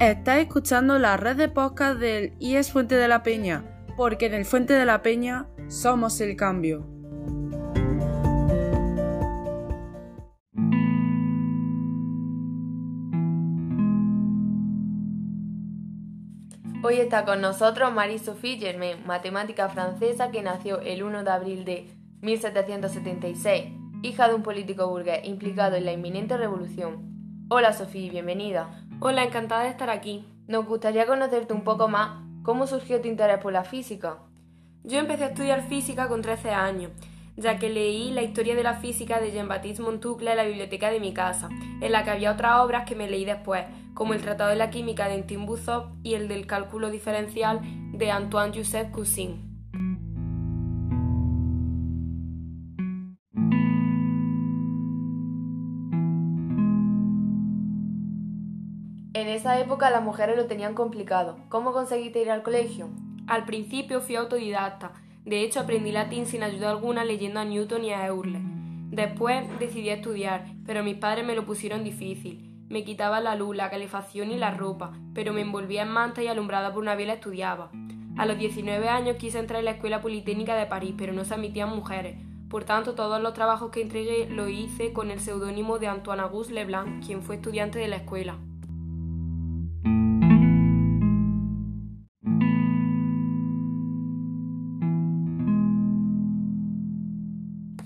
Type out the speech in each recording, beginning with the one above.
Estás escuchando la red de podcast del IES Fuente de la Peña, porque en el Fuente de la Peña somos el cambio. Hoy está con nosotros Marie-Sophie Germain, matemática francesa que nació el 1 de abril de 1776, hija de un político burgués implicado en la inminente revolución. Hola Sophie, bienvenida. Hola, encantada de estar aquí. Nos gustaría conocerte un poco más. ¿Cómo surgió tu interés por la física? Yo empecé a estudiar física con 13 años, ya que leí la historia de la física de Jean-Baptiste Montucle en la biblioteca de mi casa, en la que había otras obras que me leí después, como el Tratado de la Química de Tim Buzov y el del Cálculo Diferencial de Antoine-Joseph Cousin. En esa época las mujeres lo tenían complicado. ¿Cómo conseguiste ir al colegio? Al principio fui autodidacta. De hecho, aprendí latín sin ayuda alguna leyendo a Newton y a Euler. Después decidí estudiar, pero mis padres me lo pusieron difícil. Me quitaban la luz, la calefacción y la ropa, pero me envolvía en manta y alumbrada por una vela estudiaba. A los 19 años quise entrar en la Escuela Politécnica de París, pero no se admitían mujeres. Por tanto, todos los trabajos que entregué lo hice con el seudónimo de Antoine Auguste Leblanc, quien fue estudiante de la escuela.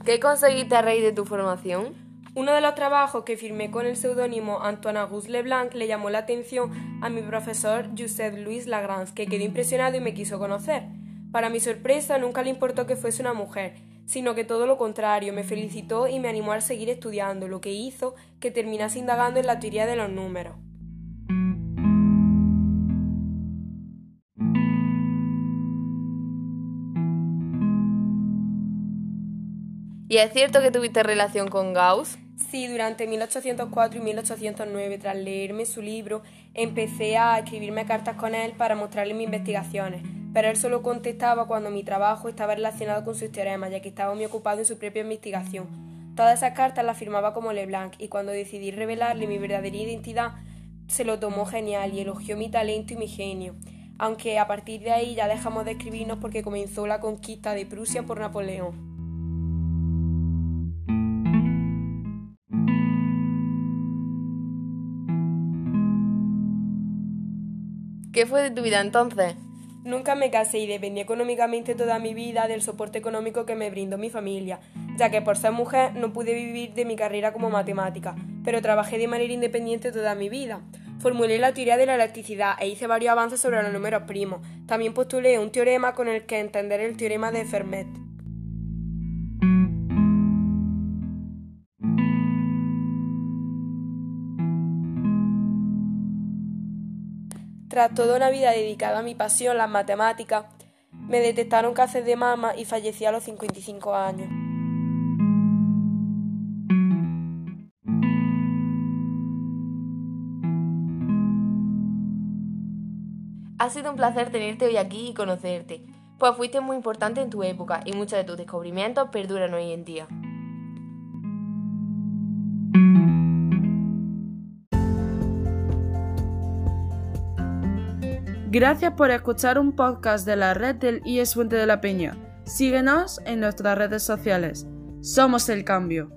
¿Qué conseguiste a raíz de tu formación? Uno de los trabajos que firmé con el seudónimo Antoine Auguste Leblanc le llamó la atención a mi profesor Joseph Louis Lagrange, que quedó impresionado y me quiso conocer. Para mi sorpresa, nunca le importó que fuese una mujer, sino que todo lo contrario, me felicitó y me animó a seguir estudiando, lo que hizo que terminase indagando en la teoría de los números. ¿Y es cierto que tuviste relación con Gauss? Sí, durante 1804 y 1809, tras leerme su libro, empecé a escribirme cartas con él para mostrarle mis investigaciones, pero él solo contestaba cuando mi trabajo estaba relacionado con sus teoremas, ya que estaba muy ocupado en su propia investigación. Todas esas cartas las firmaba como Leblanc, y cuando decidí revelarle mi verdadera identidad, se lo tomó genial y elogió mi talento y mi genio. Aunque a partir de ahí ya dejamos de escribirnos porque comenzó la conquista de Prusia por Napoleón. ¿Qué fue de tu vida entonces? Nunca me casé y dependí económicamente toda mi vida del soporte económico que me brindó mi familia, ya que por ser mujer no pude vivir de mi carrera como matemática, pero trabajé de manera independiente toda mi vida. Formulé la teoría de la electricidad e hice varios avances sobre los números primos. También postulé un teorema con el que entender el teorema de Fermat. Tras toda una vida dedicada a mi pasión, las matemáticas, me detectaron cáncer de mama y fallecí a los 55 años. Ha sido un placer tenerte hoy aquí y conocerte, pues fuiste muy importante en tu época y muchos de tus descubrimientos perduran hoy en día. Gracias por escuchar un podcast de la red del IES Fuente de la Peña. Síguenos en nuestras redes sociales. Somos el cambio.